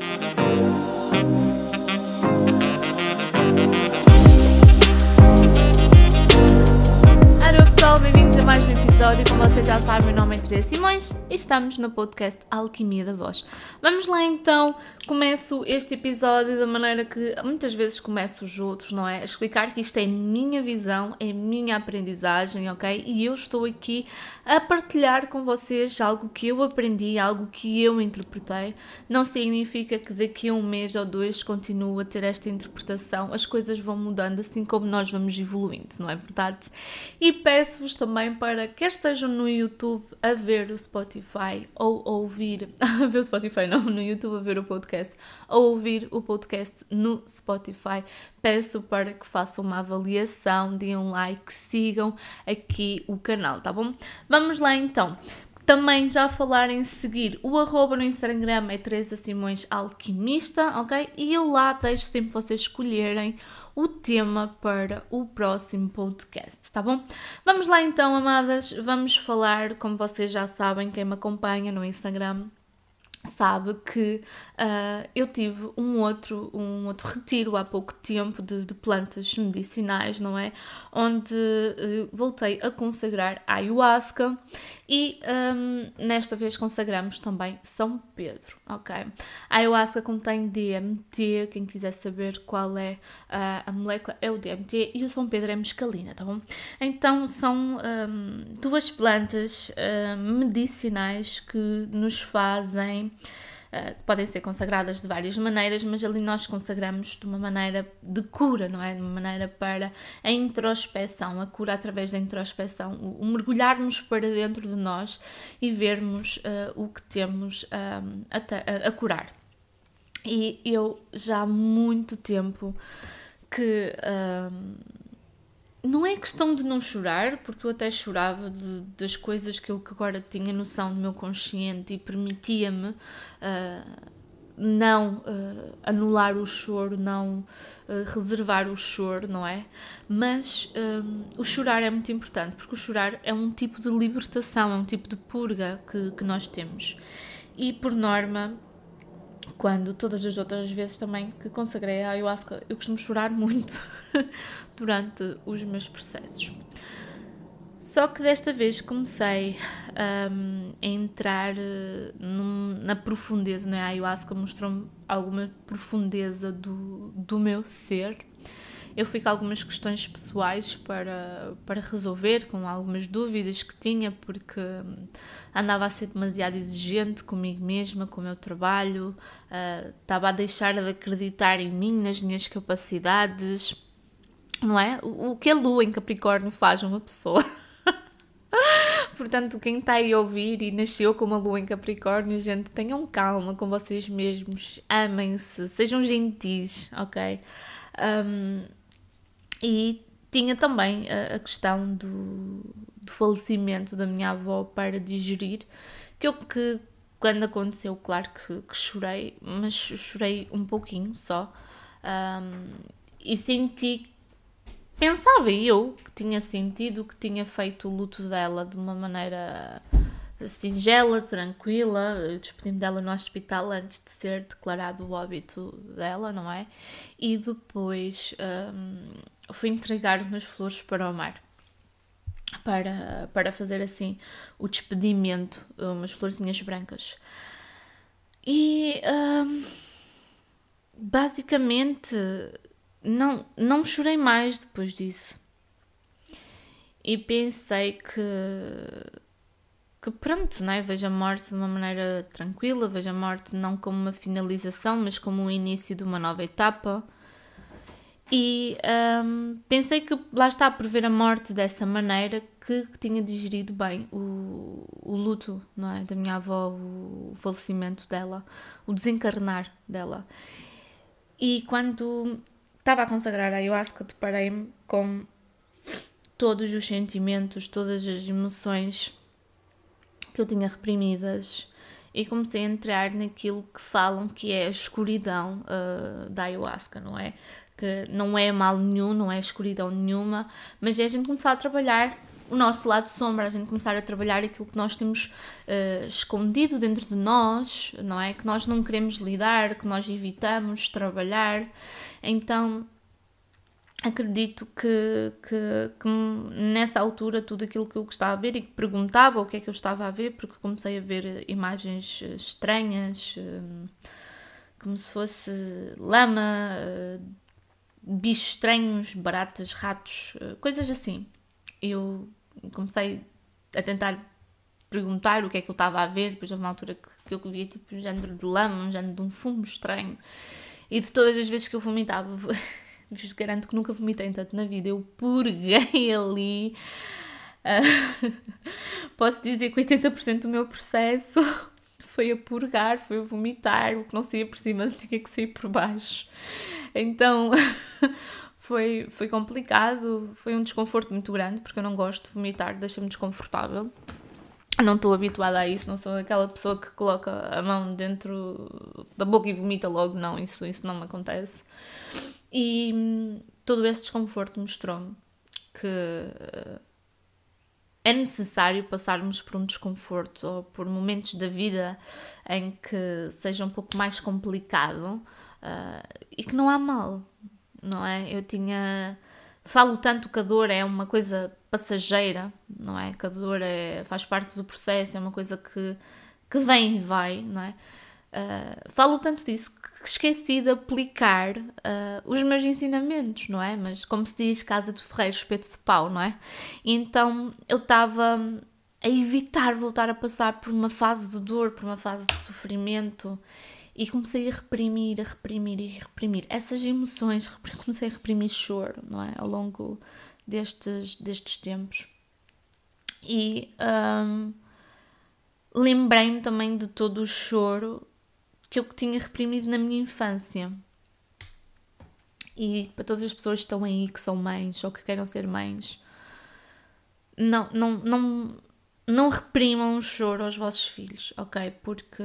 Bye. Já sabem, meu nome é Teresa Simões e estamos no podcast Alquimia da Voz. Vamos lá então, começo este episódio da maneira que muitas vezes começo os outros, não é? A explicar que isto é minha visão, é minha aprendizagem, ok? E eu estou aqui a partilhar com vocês algo que eu aprendi, algo que eu interpretei. Não significa que daqui a um mês ou dois continue a ter esta interpretação. As coisas vão mudando assim como nós vamos evoluindo, não é verdade? E peço-vos também para quer estejam no YouTube a ver o Spotify ou a ouvir, a ver o Spotify não, no YouTube a ver o podcast ou ouvir o podcast no Spotify, peço para que façam uma avaliação, deem um like, sigam aqui o canal, tá bom? Vamos lá então. Também já falar em seguir o arroba no Instagram é Teresa Simões Alquimista, ok? E eu lá deixo sempre vocês escolherem o tema para o próximo podcast, tá bom? Vamos lá então, amadas, vamos falar, como vocês já sabem, quem me acompanha no Instagram sabe que uh, eu tive um outro, um outro retiro há pouco tempo de, de plantas medicinais, não é? Onde uh, voltei a consagrar a ayahuasca e um, nesta vez consagramos também São Pedro, ok? A ayahuasca contém DMT, quem quiser saber qual é uh, a molécula é o DMT e o São Pedro é mescalina, tá bom? Então são um, duas plantas medicinais que nos fazem Uh, podem ser consagradas de várias maneiras, mas ali nós consagramos de uma maneira de cura, não é? De uma maneira para a introspeção, a cura através da introspeção, o, o mergulharmos para dentro de nós e vermos uh, o que temos um, a, a, a curar. E eu já há muito tempo que. Um, não é questão de não chorar, porque eu até chorava de, das coisas que eu que agora tinha noção do meu consciente e permitia-me uh, não uh, anular o choro, não uh, reservar o choro, não é? Mas o chorar é muito importante, porque o chorar é um tipo de libertação, é um tipo de purga que, que nós temos. E por norma, quando todas as outras vezes também que consagrei a ayahuasca, eu costumo chorar muito durante os meus processos. Só que desta vez comecei um, a entrar uh, num, na profundeza, não é? A ayahuasca mostrou-me alguma profundeza do, do meu ser eu fui com algumas questões pessoais para, para resolver, com algumas dúvidas que tinha, porque hum, andava a ser demasiado exigente comigo mesma, com o meu trabalho, uh, estava a deixar de acreditar em mim, nas minhas capacidades, não é? O, o que a lua em Capricórnio faz uma pessoa. Portanto, quem está aí a ouvir e nasceu com uma lua em Capricórnio, gente, tenham calma com vocês mesmos, amem-se, sejam gentis, ok? Um, e tinha também a, a questão do, do, falecimento da minha avó para digerir, que eu que quando aconteceu, claro que, que chorei, mas chorei um pouquinho só. Um, e senti, pensava eu que tinha sentido que tinha feito o luto dela de uma maneira singela, tranquila. Despedi-me dela no hospital antes de ser declarado o óbito dela, não é? E depois um, fui entregar umas flores para o mar. Para, para fazer assim o despedimento, umas florzinhas brancas. E um, basicamente não, não chorei mais depois disso. E pensei que que pronto, né? vejo a morte de uma maneira tranquila, vejo a morte não como uma finalização, mas como o início de uma nova etapa. E um, pensei que lá está por ver a morte dessa maneira que, tinha digerido bem o, o luto é? da minha avó, o, o falecimento dela, o desencarnar dela. E quando estava a consagrar a ayahuasca, deparei-me com todos os sentimentos, todas as emoções que eu tinha reprimidas e comecei a entrar naquilo que falam que é a escuridão uh, da ayahuasca, não é? Que não é mal nenhum, não é escuridão nenhuma, mas é a gente começar a trabalhar o nosso lado sombra, a gente começar a trabalhar aquilo que nós temos uh, escondido dentro de nós, não é? Que nós não queremos lidar, que nós evitamos trabalhar. Então, acredito que, que, que, nessa altura tudo aquilo que eu gostava a ver e que perguntava o que é que eu estava a ver, porque comecei a ver imagens eh, estranhas, eh, como se fosse lama, bichos estranhos, baratas, ratos, coisas assim. Eu comecei a tentar perguntar o que é que eu estava a ver, depois houve uma altura que, que eu via tipo um género de lama, um género de um fumo estranho. E de todas as vezes que eu vomitava, vos garanto que nunca vomitei tanto na vida, eu purguei ali. Uh, posso dizer que 80% do meu processo foi a purgar, foi a vomitar, o que não saía por cima tinha que sair por baixo. Então foi, foi complicado, foi um desconforto muito grande, porque eu não gosto de vomitar, deixa-me desconfortável. Não estou habituada a isso, não sou aquela pessoa que coloca a mão dentro da boca e vomita logo, não, isso, isso não me acontece. E hum, todo esse desconforto mostrou-me que uh, é necessário passarmos por um desconforto ou por momentos da vida em que seja um pouco mais complicado uh, e que não há mal, não é? Eu tinha. Falo tanto que a dor é uma coisa passageira, não é? Que a dor é, faz parte do processo, é uma coisa que, que vem e vai, não é? Uh, falo tanto disso que esqueci de aplicar uh, os meus ensinamentos, não é? Mas como se diz, casa de ferreiro, espeto de pau, não é? então eu estava a evitar voltar a passar por uma fase de dor, por uma fase de sofrimento e comecei a reprimir, a reprimir e reprimir essas emoções, comecei a reprimir choro, não é? Ao longo destes, destes tempos. E um, lembrei-me também de todo o choro que eu tinha reprimido na minha infância. E para todas as pessoas que estão aí, que são mães ou que queiram ser mães, não, não, não, não reprimam o choro aos vossos filhos, ok? Porque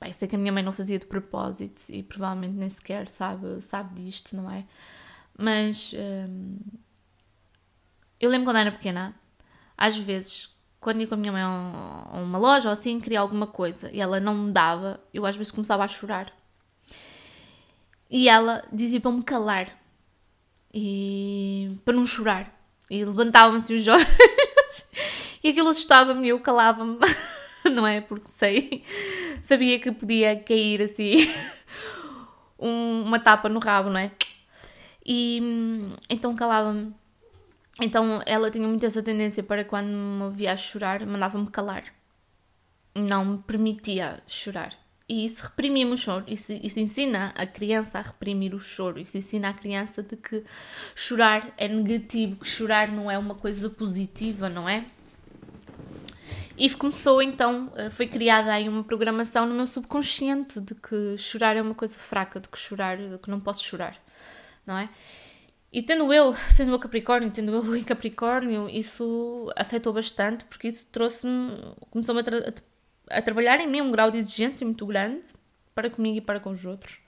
bem, sei que a minha mãe não fazia de propósito e provavelmente nem sequer sabe, sabe disto, não é? Mas hum, eu lembro quando era pequena, às vezes, quando ia com a minha mãe a uma loja ou assim, queria alguma coisa e ela não me dava, eu às vezes começava a chorar. E ela dizia para me calar e para não chorar. E levantava-me assim os olhos e aquilo assustava-me e eu calava-me, não é? Porque sei, sabia que podia cair assim um, uma tapa no rabo, não é? E então calava-me. Então ela tinha muito essa tendência para quando me via a chorar, mandava-me calar. Não me permitia chorar. E isso reprimia-me o choro. Isso, isso ensina a criança a reprimir o choro. Isso ensina a criança de que chorar é negativo, que chorar não é uma coisa positiva, não é? E começou então, eh, foi criada aí uma programação no meu subconsciente de que chorar é uma coisa fraca, de que chorar, de que não posso chorar, não é? E tendo eu, sendo eu Capricórnio, tendo eu em Capricórnio, isso afetou bastante, porque isso trouxe-me, começou-me a, tra a, trabalhar em mim um grau de exigência muito grande para comigo e para com os outros.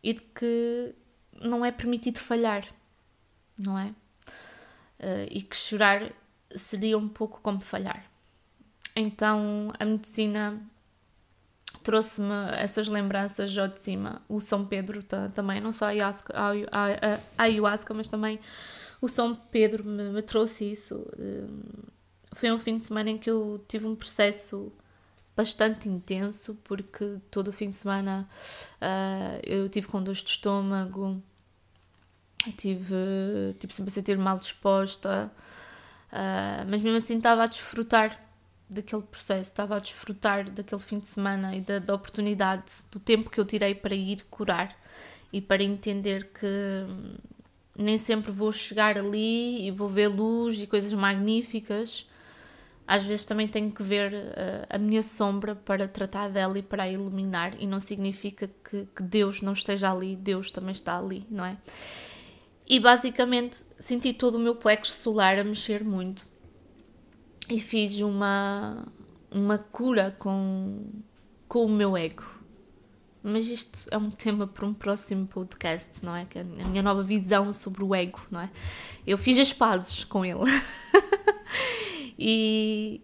E de que não é permitido falhar, não é? Uh, e que chorar seria um pouco como falhar. Então a medicina trouxe-me essas lembranças já de cima. O São Pedro também, não só a ayahuasca, a, ayahuasca mas também o São Pedro me, me, trouxe isso. Hum, foi um fim de semana em que eu tive um processo bastante intenso, porque todo o fim de semana uh, eu tive com dores de estômago, tive, tive sempre a sentir mal disposta, uh, mas mesmo assim estava a desfrutar daquele processo, estava a desfrutar daquele fim de semana e da, da oportunidade, do tempo que eu tirei para ir curar e para entender que hum, nem sempre vou chegar ali e vou ver luz e coisas magníficas. Às vezes também tenho que ver uh, a minha sombra para tratar dela e para a iluminar, e não significa que, que Deus não esteja ali, Deus também está ali, não é? E basicamente senti todo o meu plexo solar a mexer muito e fiz uma, uma cura com, com o meu ego. Mas isto é um tema para um próximo podcast, não é? Que é a minha nova visão sobre o ego, não é? Eu fiz as pazes com ele. e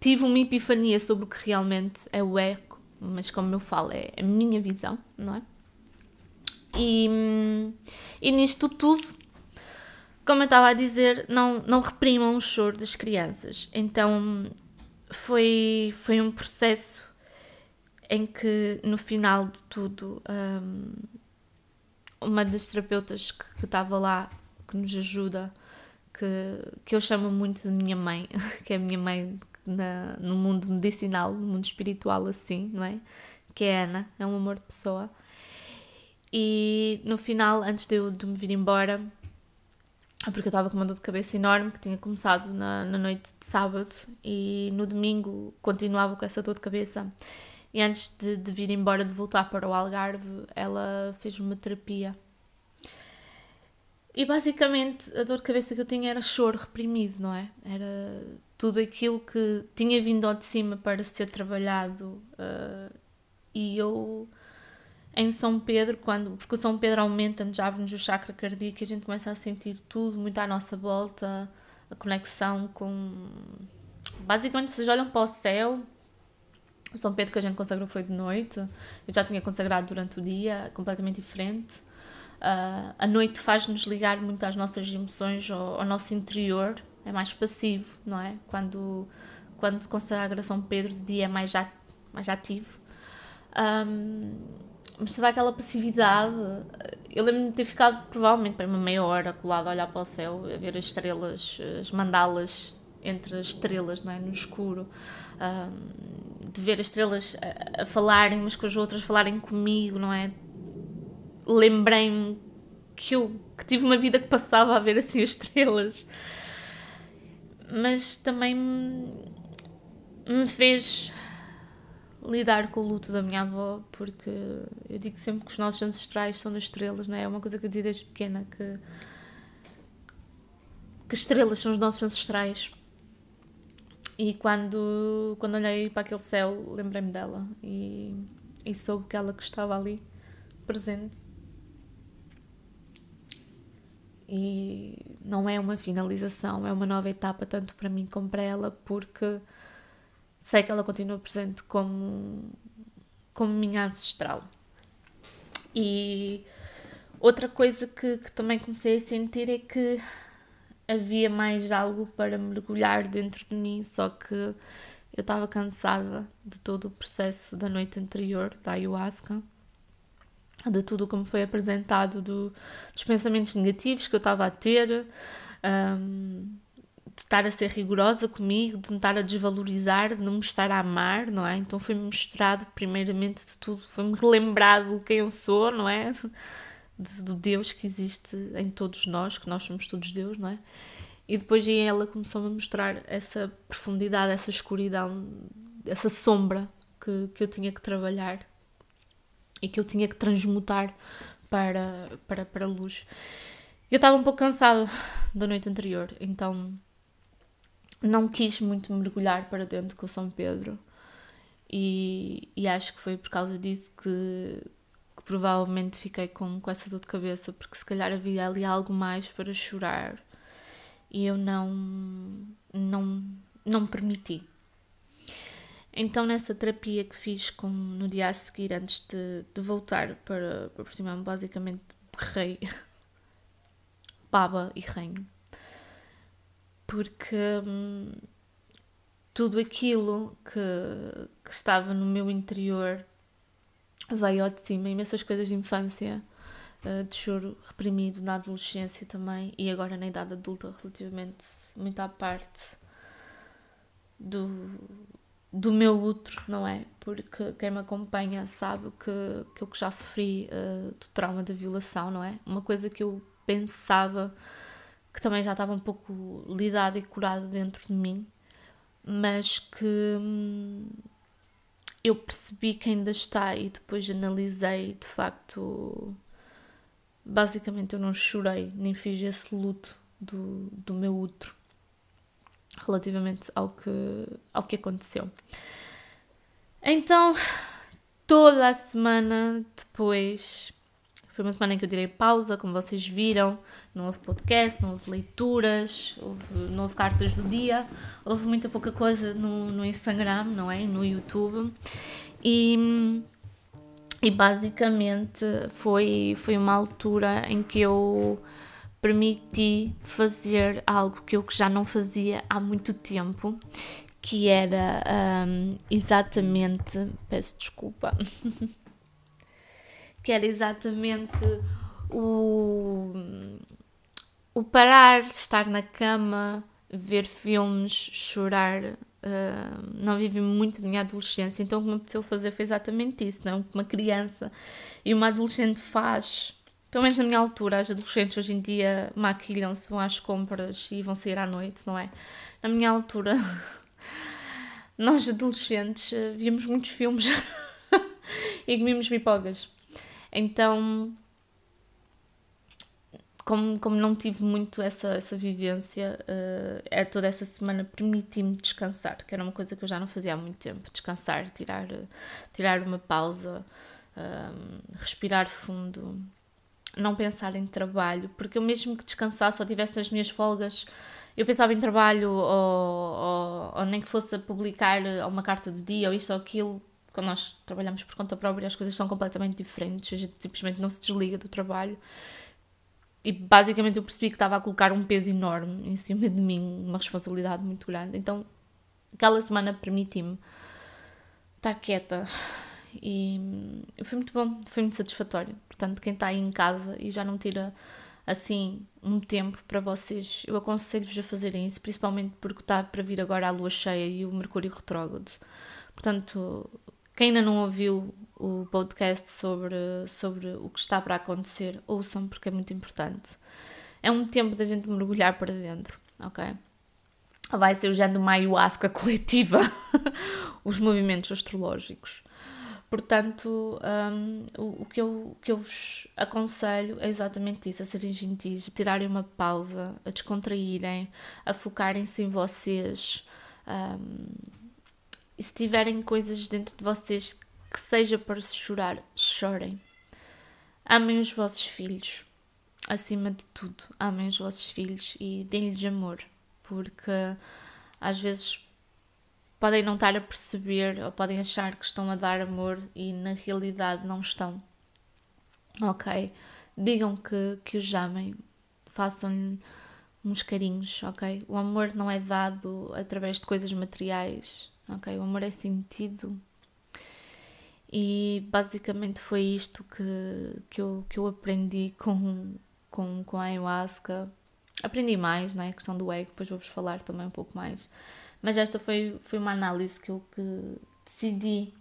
tive uma epifania sobre o que realmente é o eco, mas como eu falo, é a minha visão, não é? E, e nisto tudo, como eu estava a dizer, não, não reprimam o choro das crianças. Então foi, foi um processo em que no final de tudo um, uma das terapeutas que estava lá que nos ajuda que, que eu chamo muito de minha mãe que é a minha mãe na, no mundo medicinal no mundo espiritual assim não é que é a Ana é um amor de pessoa e no final antes de eu de me vir embora porque eu estava com uma dor de cabeça enorme que tinha começado na, na noite de sábado e no domingo continuava com essa dor de cabeça e antes de, de vir embora, de voltar para o Algarve, ela fez uma terapia. E basicamente a dor de cabeça que eu tinha era choro reprimido, não é? Era tudo aquilo que tinha vindo ao de cima para ser trabalhado. Uh, e eu, em São Pedro, quando, porque o São Pedro aumenta, já abre-nos o chakra cardíaco e a gente começa a sentir tudo muito à nossa volta, a conexão com. Basicamente, vocês olham para o céu o São Pedro que a gente consagrou foi de noite. Eu já tinha consagrado durante o dia, completamente diferente. Uh, a noite faz-nos ligar muito às nossas emoções, ao, ao, nosso interior. É mais passivo, não é? Quando, quando se consagra São Pedro de dia é mais, mais ativo. Um, mas aquela passividade. Eu lembro-me de ter ficado provavelmente para uma meia hora colado a olhar para o céu, a ver as estrelas, as mandalas entre as estrelas, não é? no escuro de ver as estrelas a, a, falarem umas com as outras, falarem comigo, não é? Lembrei-me que eu que tive uma vida que passava a ver assim as estrelas, mas também me fez lidar com o luto da minha avó, porque eu digo sempre que os nossos ancestrais são nas estrelas, não é? É uma coisa que eu dizia desde pequena que que estrelas são os nossos ancestrais e quando, quando olhei para aquele céu, lembrei-me dela e, e soube que ela que estava ali, presente. E não é uma finalização, é uma nova etapa, tanto para mim como para ela, porque sei que ela continua presente como, como minha ancestral. E outra coisa que, que também comecei a sentir é que havia mais algo para mergulhar dentro de mim, só que eu estava cansada de todo o processo da noite anterior da ayahuasca, de tudo como foi apresentado, do, dos pensamentos negativos que eu estava a ter, um, de estar a ser rigorosa comigo, de me estar a desvalorizar, de não me estar a amar, não é? Então foi-me mostrado, primeiramente de tudo, foi-me relembrado quem eu sou, não é? de, do Deus que existe em todos nós, que nós somos todos Deus, não é? E depois aí ela começou-me a mostrar essa profundidade, essa escuridão, essa sombra que, que eu tinha que trabalhar e que eu tinha que transmutar para, para, para a luz. Eu estava um pouco cansada da noite anterior, então não quis muito mergulhar para dentro com o São Pedro. E, e acho que foi por causa disso que, provavelmente fiquei com, com essa dor de cabeça, porque se calhar havia ali algo mais para chorar e eu não, não, não permiti. Então, nessa terapia que fiz com, no dia a seguir, antes de, de voltar para, para Portimão, basicamente rei, baba e reino. Porque hum, tudo aquilo que, que estava no meu interior veio ao de cima imensas coisas de infância, uh, de choro reprimido na adolescência também e agora na idade adulta, relativamente muito à parte do, do meu útero, não é? Porque quem me acompanha sabe que, que eu já sofri uh, do trauma da violação, não é? Uma coisa que eu pensava que também já estava um pouco lidada e curada dentro de mim, mas que. Hum, eu percebi que ainda está e depois analisei de facto basicamente eu não chorei nem fiz esse luto do, do meu útero relativamente ao que, ao que aconteceu. Então, toda a semana depois Foi uma semana em que eu tirei pausa, como vocês viram. Não houve podcast, não houve leituras, houve, não houve cartas do dia, houve muita pouca coisa no, no Instagram, não é? No YouTube. E, e basicamente foi, foi uma altura em que eu permiti fazer algo que eu já não fazia há muito tempo, que era um, exatamente. Peço desculpa. que era exatamente o, o parar, estar na cama, ver filmes, chorar. Uh, não vivi muito minha adolescência, então o que me apeteceu fazer foi exatamente isso, não? É? Uma criança e uma adolescente faz pelo menos na minha altura, as adolescentes hoje em dia maquilham-se, vão às compras e vão sair à noite, não é? Na minha altura, nós adolescentes eh, víamos muitos filmes e comíamos pipocas. Então, como, como não tive muito essa, essa vivência, uh, é toda essa semana permiti-me descansar, que era uma coisa que eu já não fazia há muito tempo. Descansar, tirar, tirar uma pausa, um, respirar fundo não pensar em trabalho, porque eu mesmo que descansasse ou tivesse nas minhas folgas, eu pensava em trabalho ou, ou, ou nem que fosse a publicar uma carta do dia ou isto ou aquilo. Quando nós trabalhamos por conta própria, as coisas são completamente diferentes. A gente simplesmente não se desliga do trabalho. E basicamente eu percebi que estava a colocar um peso enorme em cima de mim, uma responsabilidade muito grande. Então, aquela semana permiti-me estar quieta, e foi muito bom, foi muito satisfatório. Portanto, quem está aí em casa e já não tira assim um tempo para vocês, eu aconselho-vos a fazerem isso, principalmente porque está para vir agora a lua cheia e o Mercúrio retrógrado. Portanto, quem ainda não ouviu o podcast sobre, sobre o que está para acontecer, ouçam porque é muito importante. É um tempo da gente mergulhar para dentro, ok? Vai ser o género de uma ayahuasca coletiva, os movimentos astrológicos. Portanto, um, o, o, que eu, o que eu vos aconselho é exatamente isso: a serem gentis, a tirarem uma pausa, a descontraírem, a focarem-se em vocês. Um, e se tiverem coisas dentro de vocês que seja para se chorar, chorem. Amem os vossos filhos, acima de tudo. Amem os vossos filhos e deem-lhes amor, porque às vezes podem não estar a perceber ou podem achar que estão a dar amor e na realidade não estão. Ok? Digam que, que os amem, façam-lhe uns carinhos, ok? O amor não é dado através de coisas materiais, ok? O amor é sentido. E basicamente foi isto que, que, eu, que eu aprendi com, com, com a ayahuasca. Aprendi mais, né? A questão do ego, depois vou-vos falar também um pouco mais. Mas esta foi, foi uma análise que eu que decidi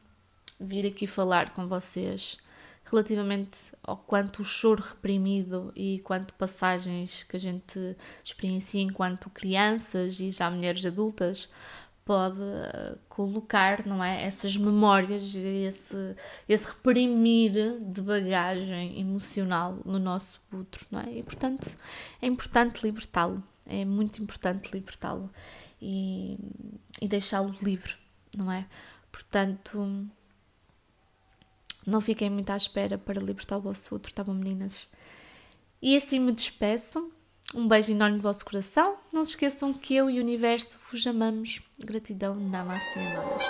vir aqui falar com vocês relativamente ao quanto o choro reprimido e quanto passagens que a gente experiencia enquanto crianças e já mulheres adultas pode eh, colocar, não é, essas memórias, esse, esse reprimir de bagagem emocional no nosso útero, não é? E portanto é importante libertá-lo, é muito importante libertá-lo e, e deixá-lo livre, não é? Portanto, não fiquem muito à espera para libertar o vosso outro, tá bom, meninas? E assim me despeço. Um beijo enorme no vosso coração. Não se esqueçam que eu e o universo vos amamos. Gratidão, Namaste, amadas.